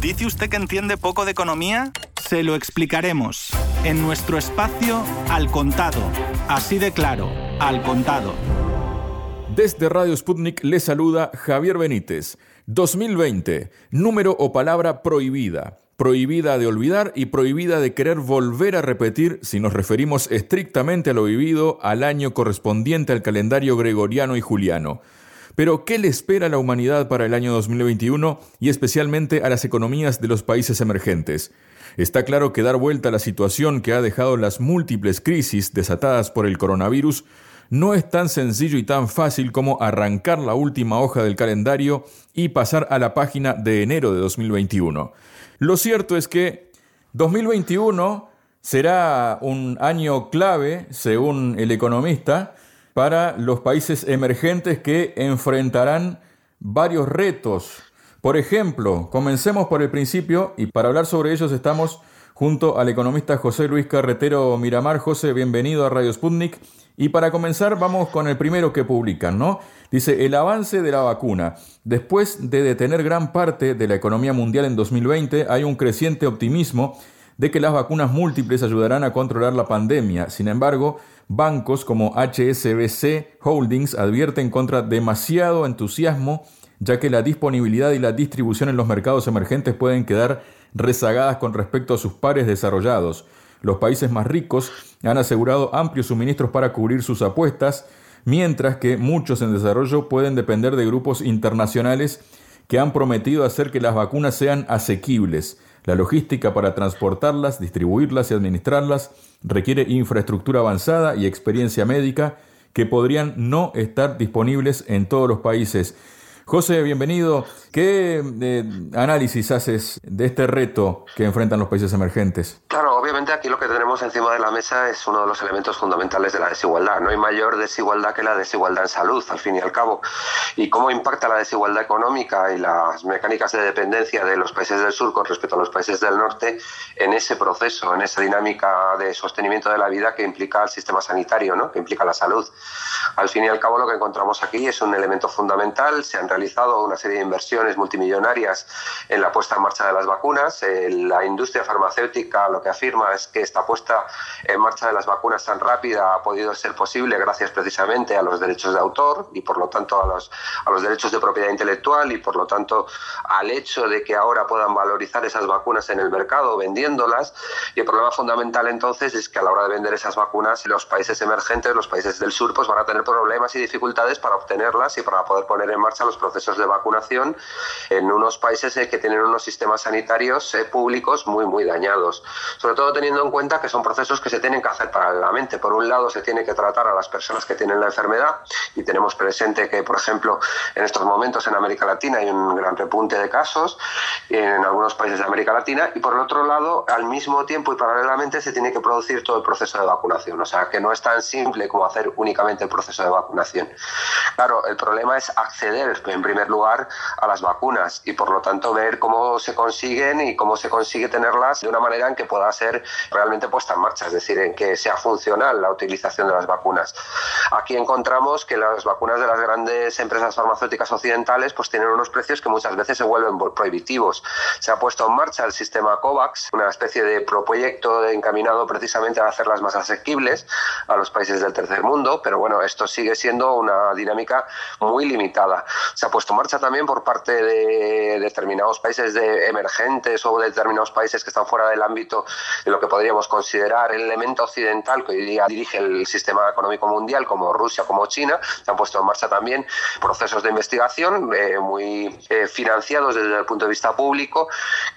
¿Dice usted que entiende poco de economía? Se lo explicaremos en nuestro espacio Al Contado. Así de claro, Al Contado. Desde Radio Sputnik le saluda Javier Benítez. 2020, número o palabra prohibida. Prohibida de olvidar y prohibida de querer volver a repetir si nos referimos estrictamente a lo vivido al año correspondiente al calendario gregoriano y juliano. Pero, ¿qué le espera a la humanidad para el año 2021 y especialmente a las economías de los países emergentes? Está claro que dar vuelta a la situación que ha dejado las múltiples crisis desatadas por el coronavirus no es tan sencillo y tan fácil como arrancar la última hoja del calendario y pasar a la página de enero de 2021. Lo cierto es que 2021 será un año clave, según el economista, para los países emergentes que enfrentarán varios retos. Por ejemplo, comencemos por el principio y para hablar sobre ellos estamos junto al economista José Luis Carretero Miramar. José, bienvenido a Radio Sputnik. Y para comenzar, vamos con el primero que publican, ¿no? Dice, el avance de la vacuna. Después de detener gran parte de la economía mundial en 2020, hay un creciente optimismo de que las vacunas múltiples ayudarán a controlar la pandemia. Sin embargo, bancos como HSBC Holdings advierten contra demasiado entusiasmo, ya que la disponibilidad y la distribución en los mercados emergentes pueden quedar rezagadas con respecto a sus pares desarrollados. Los países más ricos han asegurado amplios suministros para cubrir sus apuestas, mientras que muchos en desarrollo pueden depender de grupos internacionales que han prometido hacer que las vacunas sean asequibles. La logística para transportarlas, distribuirlas y administrarlas requiere infraestructura avanzada y experiencia médica que podrían no estar disponibles en todos los países. José, bienvenido. ¿Qué eh, análisis haces de este reto que enfrentan los países emergentes? Obviamente aquí lo que tenemos encima de la mesa es uno de los elementos fundamentales de la desigualdad. No hay mayor desigualdad que la desigualdad en salud, al fin y al cabo. Y cómo impacta la desigualdad económica y las mecánicas de dependencia de los países del sur con respecto a los países del norte en ese proceso, en esa dinámica de sostenimiento de la vida que implica el sistema sanitario, ¿no? que implica la salud. Al fin y al cabo lo que encontramos aquí es un elemento fundamental. Se han realizado una serie de inversiones multimillonarias en la puesta en marcha de las vacunas. Eh, la industria farmacéutica lo que afirma es que esta puesta en marcha de las vacunas tan rápida ha podido ser posible gracias precisamente a los derechos de autor y por lo tanto a los, a los derechos de propiedad intelectual y por lo tanto al hecho de que ahora puedan valorizar esas vacunas en el mercado vendiéndolas. Y el problema fundamental entonces es que a la hora de vender esas vacunas los países emergentes, los países del sur, pues van a tener problemas y dificultades para obtenerlas y para poder poner en marcha los procesos de vacunación en unos países eh, que tienen unos sistemas sanitarios eh, públicos muy, muy dañados. Sobre todo teniendo en cuenta que son procesos que se tienen que hacer paralelamente. Por un lado, se tiene que tratar a las personas que tienen la enfermedad y tenemos presente que, por ejemplo, en estos momentos en América Latina hay un gran repunte de casos en algunos países de América Latina y por el otro lado, al mismo tiempo y paralelamente se tiene que producir todo el proceso de vacunación. O sea, que no es tan simple como hacer únicamente el proceso de vacunación. Claro, el problema es acceder, en primer lugar, a las vacunas y, por lo tanto, ver cómo se consiguen y cómo se consigue tenerlas de una manera en que pueda ser realmente puesta en marcha, es decir, en que sea funcional la utilización de las vacunas. Aquí encontramos que las vacunas de las grandes empresas farmacéuticas occidentales pues tienen unos precios que muchas veces se vuelven prohibitivos. Se ha puesto en marcha el sistema COVAX, una especie de proyecto encaminado precisamente a hacerlas más asequibles a los países del tercer mundo, pero bueno, esto sigue siendo una dinámica muy limitada. Se ha puesto en marcha también por parte de determinados países emergentes o de determinados países que están fuera del ámbito de lo que podríamos considerar el elemento occidental que hoy día dirige el sistema económico mundial, como Rusia, como China. Se han puesto en marcha también procesos de investigación eh, muy eh, financiados desde el punto de vista público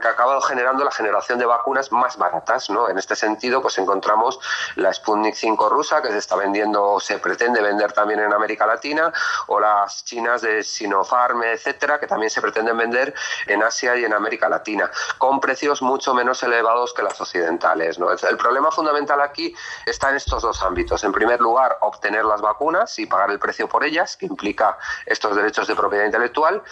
que ha acabado generando la generación de vacunas más baratas. ¿no? En este sentido, pues encontramos la Sputnik 5 rusa que se está vendiendo, se pretende vender también en América Latina, o las chinas de Sinopharm, etcétera, que también se pretenden vender en Asia y en América Latina, con precios mucho menos elevados que las occidentales El problema fundamental aquí está en estos dos ámbitos. En primer lugar, obtener las vacunas y pagar el precio por ellas, que implica estos derechos de propiedad intelectual.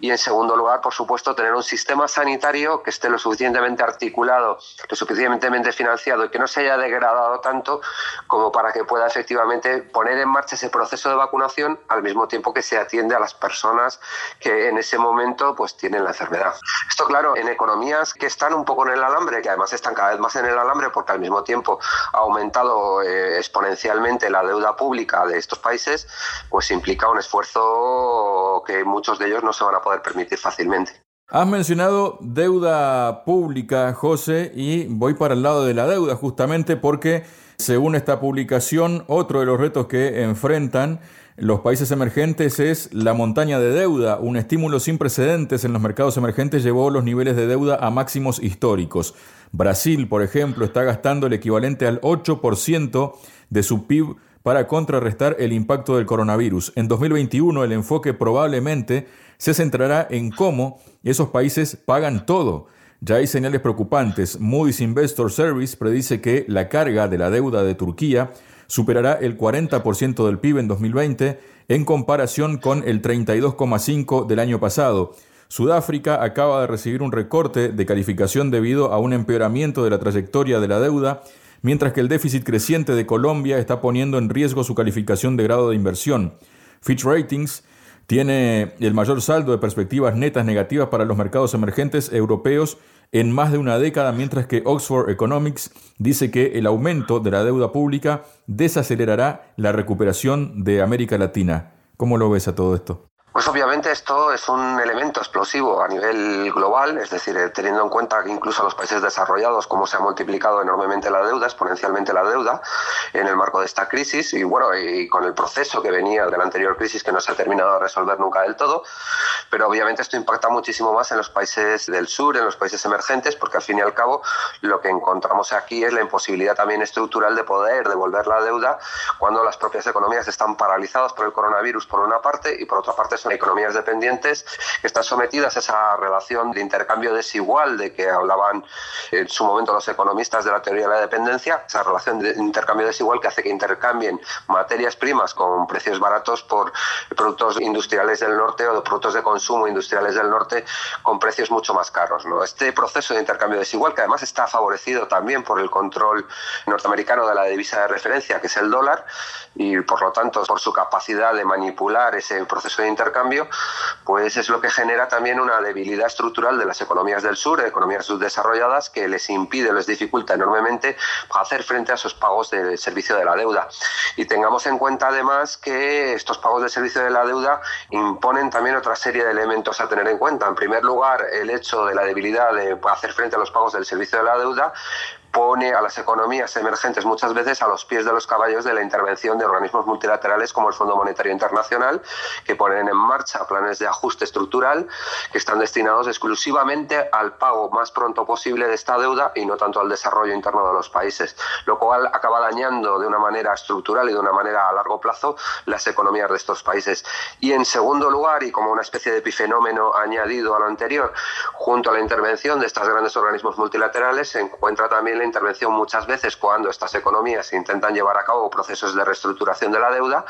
Y en segundo lugar, por supuesto, tener un sistema sanitario que esté lo suficientemente articulado, lo suficientemente financiado y que no se haya degradado tanto como para que pueda efectivamente poner en marcha ese proceso de vacunación al mismo tiempo que se atiende a las personas que en ese momento pues tienen la enfermedad. Esto claro, en economías que están un poco en el alambre, que además están cada vez en el alambre porque al mismo tiempo ha aumentado eh, exponencialmente la deuda pública de estos países, pues implica un esfuerzo que muchos de ellos no se van a poder permitir fácilmente. Has mencionado deuda pública, José, y voy para el lado de la deuda justamente porque, según esta publicación, otro de los retos que enfrentan los países emergentes es la montaña de deuda. Un estímulo sin precedentes en los mercados emergentes llevó los niveles de deuda a máximos históricos. Brasil, por ejemplo, está gastando el equivalente al 8% de su PIB para contrarrestar el impacto del coronavirus. En 2021 el enfoque probablemente se centrará en cómo esos países pagan todo. Ya hay señales preocupantes. Moody's Investor Service predice que la carga de la deuda de Turquía superará el 40% del PIB en 2020 en comparación con el 32,5% del año pasado. Sudáfrica acaba de recibir un recorte de calificación debido a un empeoramiento de la trayectoria de la deuda, mientras que el déficit creciente de Colombia está poniendo en riesgo su calificación de grado de inversión. Fitch Ratings tiene el mayor saldo de perspectivas netas negativas para los mercados emergentes europeos en más de una década, mientras que Oxford Economics dice que el aumento de la deuda pública desacelerará la recuperación de América Latina. ¿Cómo lo ves a todo esto? Pues obviamente esto es un elemento explosivo a nivel global, es decir, eh, teniendo en cuenta que incluso los países desarrollados, cómo se ha multiplicado enormemente la deuda, exponencialmente la deuda, en el marco de esta crisis y bueno, y con el proceso que venía de la anterior crisis que no se ha terminado de resolver nunca del todo, pero obviamente esto impacta muchísimo más en los países del sur, en los países emergentes, porque al fin y al cabo lo que encontramos aquí es la imposibilidad también estructural de poder devolver la deuda cuando las propias economías están paralizadas por el coronavirus por una parte y por otra parte son economías dependientes que están sometidas a esa relación de intercambio desigual de que hablaban en su momento los economistas de la teoría de la dependencia, esa relación de intercambio desigual que hace que intercambien materias primas con precios baratos por productos industriales del norte o productos de consumo industriales del norte con precios mucho más caros. ¿no? Este proceso de intercambio desigual, que además está favorecido también por el control norteamericano de la divisa de referencia, que es el dólar, y por lo tanto por su capacidad de manipular ese proceso de intercambio, cambio, pues es lo que genera también una debilidad estructural de las economías del sur, economías subdesarrolladas, que les impide, les dificulta enormemente hacer frente a esos pagos de servicio de la deuda. Y tengamos en cuenta además que estos pagos de servicio de la deuda imponen también otra serie de elementos a tener en cuenta. En primer lugar, el hecho de la debilidad de hacer frente a los pagos del servicio de la deuda, pone a las economías emergentes muchas veces a los pies de los caballos de la intervención de organismos multilaterales como el Fondo Monetario Internacional, que ponen en marcha planes de ajuste estructural que están destinados exclusivamente al pago más pronto posible de esta deuda y no tanto al desarrollo interno de los países, lo cual acaba dañando de una manera estructural y de una manera a largo plazo las economías de estos países. Y en segundo lugar, y como una especie de epifenómeno añadido a lo anterior, junto a la intervención de estos grandes organismos multilaterales, se encuentra también intervención muchas veces cuando estas economías intentan llevar a cabo procesos de reestructuración de la deuda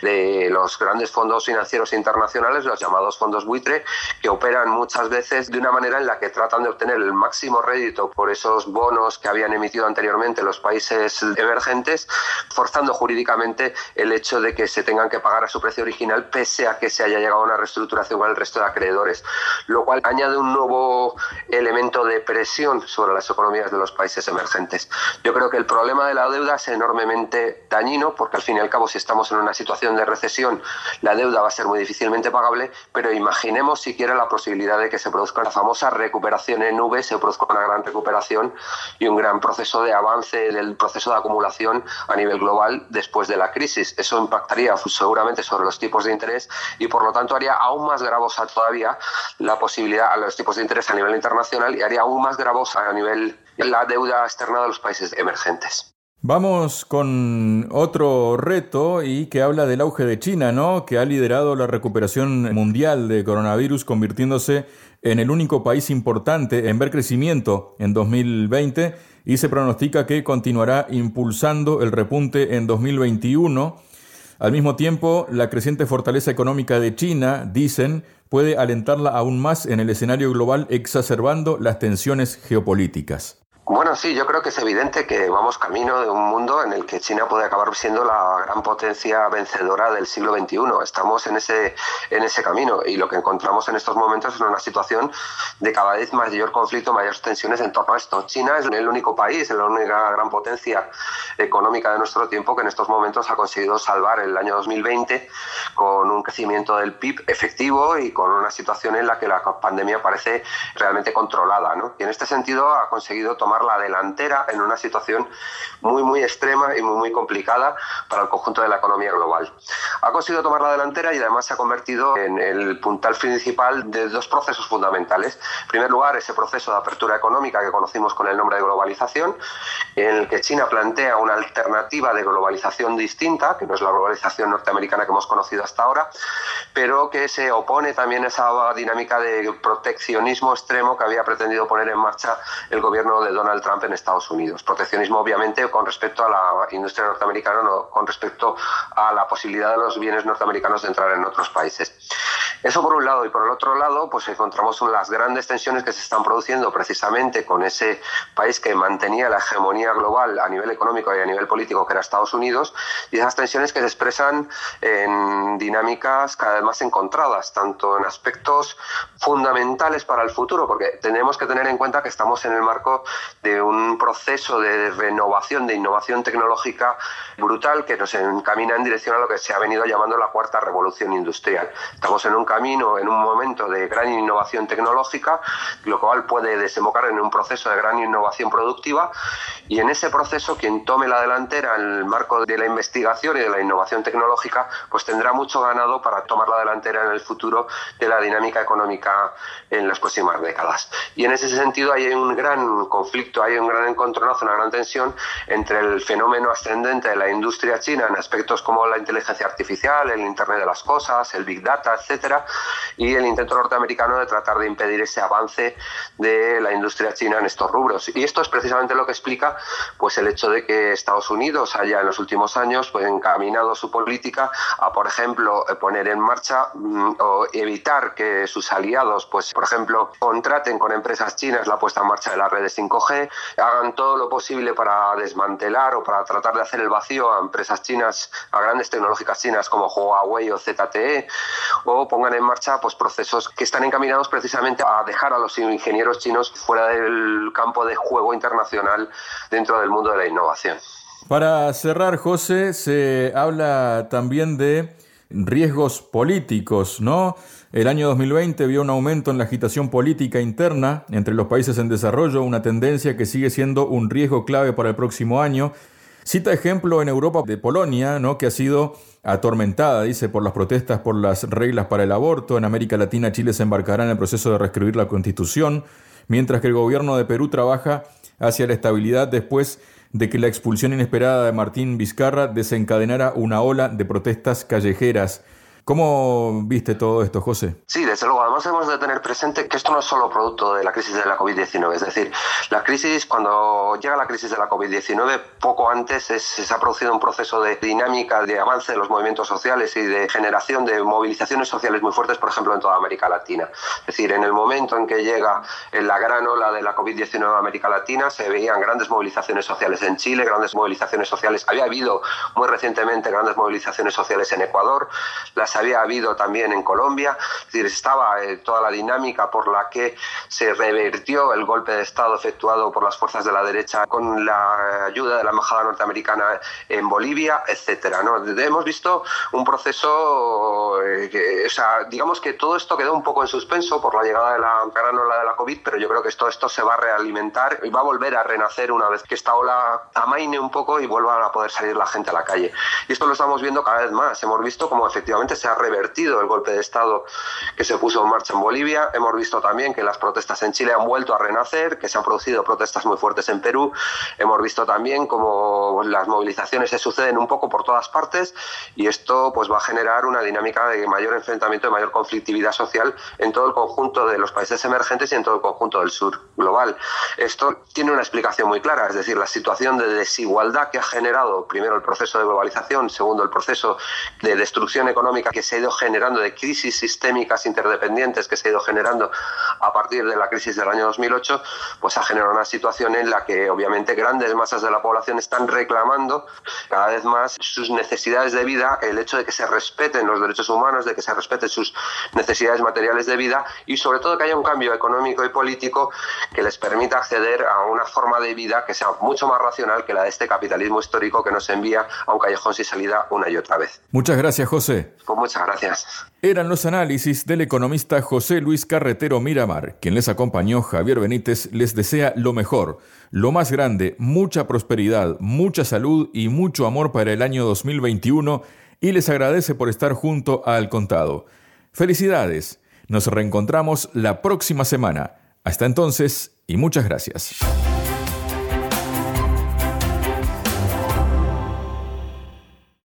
de los grandes fondos financieros internacionales, los llamados fondos buitre, que operan muchas veces de una manera en la que tratan de obtener el máximo rédito por esos bonos que habían emitido anteriormente los países emergentes, forzando jurídicamente el hecho de que se tengan que pagar a su precio original pese a que se haya llegado a una reestructuración con el resto de acreedores, lo cual añade un nuevo elemento de presión sobre las economías de los emergentes. Yo creo que el problema de la deuda es enormemente dañino porque al fin y al cabo si estamos en una situación de recesión la deuda va a ser muy difícilmente pagable, pero imaginemos siquiera la posibilidad de que se produzca la famosa recuperación en nube, se produzca una gran recuperación y un gran proceso de avance del proceso de acumulación a nivel global después de la crisis. Eso impactaría seguramente sobre los tipos de interés y por lo tanto haría aún más gravosa todavía la posibilidad a los tipos de interés a nivel internacional y haría aún más gravosa a nivel la deuda externa de los países emergentes. Vamos con otro reto y que habla del auge de China, ¿no? Que ha liderado la recuperación mundial de coronavirus, convirtiéndose en el único país importante en ver crecimiento en 2020 y se pronostica que continuará impulsando el repunte en 2021. Al mismo tiempo, la creciente fortaleza económica de China, dicen, puede alentarla aún más en el escenario global exacerbando las tensiones geopolíticas. Bueno, sí, yo creo que es evidente que vamos camino de un mundo en el que China puede acabar siendo la gran potencia vencedora del siglo XXI. Estamos en ese, en ese camino y lo que encontramos en estos momentos es una situación de cada vez mayor conflicto, mayores tensiones en torno a esto. China es el único país, la única gran potencia económica de nuestro tiempo que en estos momentos ha conseguido salvar el año 2020 con un crecimiento del PIB efectivo y con una situación en la que la pandemia parece realmente controlada. ¿no? Y en este sentido ha conseguido tomar la delantera en una situación muy, muy extrema y muy, muy complicada para el conjunto de la economía global. Ha conseguido tomar la delantera y además se ha convertido en el puntal principal de dos procesos fundamentales. En primer lugar, ese proceso de apertura económica que conocimos con el nombre de globalización, en el que China plantea una alternativa de globalización distinta, que no es la globalización norteamericana que hemos conocido hasta ahora, pero que se opone también a esa dinámica de proteccionismo extremo que había pretendido poner en marcha el gobierno de Donald Trump en Estados Unidos. Proteccionismo, obviamente, con respecto a la industria norteamericana, no con respecto a la posibilidad de los bienes norteamericanos de entrar en otros países. Eso por un lado. Y por el otro lado, pues encontramos las grandes tensiones que se están produciendo precisamente con ese país que mantenía la hegemonía global a nivel económico y a nivel político, que era Estados Unidos, y esas tensiones que se expresan en dinámicas cada vez más encontradas, tanto en aspectos fundamentales para el futuro, porque tenemos que tener en cuenta que estamos en el marco de un proceso de renovación, de innovación tecnológica brutal que nos encamina en dirección a lo que se ha venido llamando la cuarta revolución industrial. Estamos en un camino, en un momento de gran innovación tecnológica, lo cual puede desembocar en un proceso de gran innovación productiva y en ese proceso quien tome la delantera en el marco de la investigación y de la innovación tecnológica, pues tendrá mucho ganado para tomar la delantera en el futuro de la dinámica económica en las próximas décadas. Y en ese sentido hay un gran conflicto hay un gran encontronazo, una gran tensión entre el fenómeno ascendente de la industria china en aspectos como la inteligencia artificial, el Internet de las cosas, el Big Data, etcétera, y el intento norteamericano de tratar de impedir ese avance de la industria china en estos rubros. Y esto es precisamente lo que explica pues el hecho de que Estados Unidos haya en los últimos años pues, encaminado su política a, por ejemplo, poner en marcha mm, o evitar que sus aliados, pues, por ejemplo, contraten con empresas chinas la puesta en marcha de las redes 5G hagan todo lo posible para desmantelar o para tratar de hacer el vacío a empresas chinas, a grandes tecnológicas chinas como Huawei o ZTE, o pongan en marcha pues, procesos que están encaminados precisamente a dejar a los ingenieros chinos fuera del campo de juego internacional dentro del mundo de la innovación. Para cerrar, José, se habla también de riesgos políticos, ¿no? El año 2020 vio un aumento en la agitación política interna entre los países en desarrollo, una tendencia que sigue siendo un riesgo clave para el próximo año. Cita ejemplo en Europa de Polonia, ¿no? que ha sido atormentada, dice, por las protestas por las reglas para el aborto. En América Latina, Chile se embarcará en el proceso de reescribir la constitución, mientras que el gobierno de Perú trabaja hacia la estabilidad después de que la expulsión inesperada de Martín Vizcarra desencadenara una ola de protestas callejeras. ¿Cómo viste todo esto, José? Sí, desde luego. Además, hemos de tener presente que esto no es solo producto de la crisis de la COVID-19. Es decir, la crisis, cuando llega la crisis de la COVID-19, poco antes se ha producido un proceso de dinámica, de avance de los movimientos sociales y de generación de movilizaciones sociales muy fuertes, por ejemplo, en toda América Latina. Es decir, en el momento en que llega la gran ola de la COVID-19 a América Latina, se veían grandes movilizaciones sociales en Chile, grandes movilizaciones sociales. Había habido muy recientemente grandes movilizaciones sociales en Ecuador. Las había habido también en Colombia, decir, estaba eh, toda la dinámica por la que se revertió el golpe de Estado efectuado por las fuerzas de la derecha con la ayuda de la embajada norteamericana en Bolivia, etcétera. ¿no? Hemos visto un proceso, eh, que, o sea, digamos que todo esto quedó un poco en suspenso por la llegada de la gran ola de la COVID, pero yo creo que esto, esto se va a realimentar y va a volver a renacer una vez que esta ola amaine un poco y vuelva a poder salir la gente a la calle. Y esto lo estamos viendo cada vez más. Hemos visto como efectivamente se ha revertido el golpe de Estado que se puso en marcha en Bolivia. Hemos visto también que las protestas en Chile han vuelto a renacer, que se han producido protestas muy fuertes en Perú. Hemos visto también cómo las movilizaciones se suceden un poco por todas partes y esto pues va a generar una dinámica de mayor enfrentamiento, de mayor conflictividad social en todo el conjunto de los países emergentes y en todo el conjunto del sur global. Esto tiene una explicación muy clara, es decir, la situación de desigualdad que ha generado primero el proceso de globalización, segundo el proceso de destrucción económica que se ha ido generando, de crisis sistémicas interdependientes que se ha ido generando a partir de la crisis del año 2008, pues ha generado una situación en la que obviamente grandes masas de la población están reclamando cada vez más sus necesidades de vida, el hecho de que se respeten los derechos humanos, de que se respeten sus necesidades materiales de vida y sobre todo que haya un cambio económico y político que les permita acceder a una forma de vida que sea mucho más racional que la de este capitalismo histórico que nos envía a un callejón sin salida una y otra vez. Muchas gracias, José. Pues muchas gracias. Eran los análisis del economista José Luis Carretero Miramar. Quien les acompañó, Javier Benítez, les desea lo mejor, lo más grande, mucha prosperidad, mucha salud y mucho amor para el año 2021 y les agradece por estar junto Al Contado. Felicidades. Nos reencontramos la próxima semana. Hasta entonces y muchas gracias.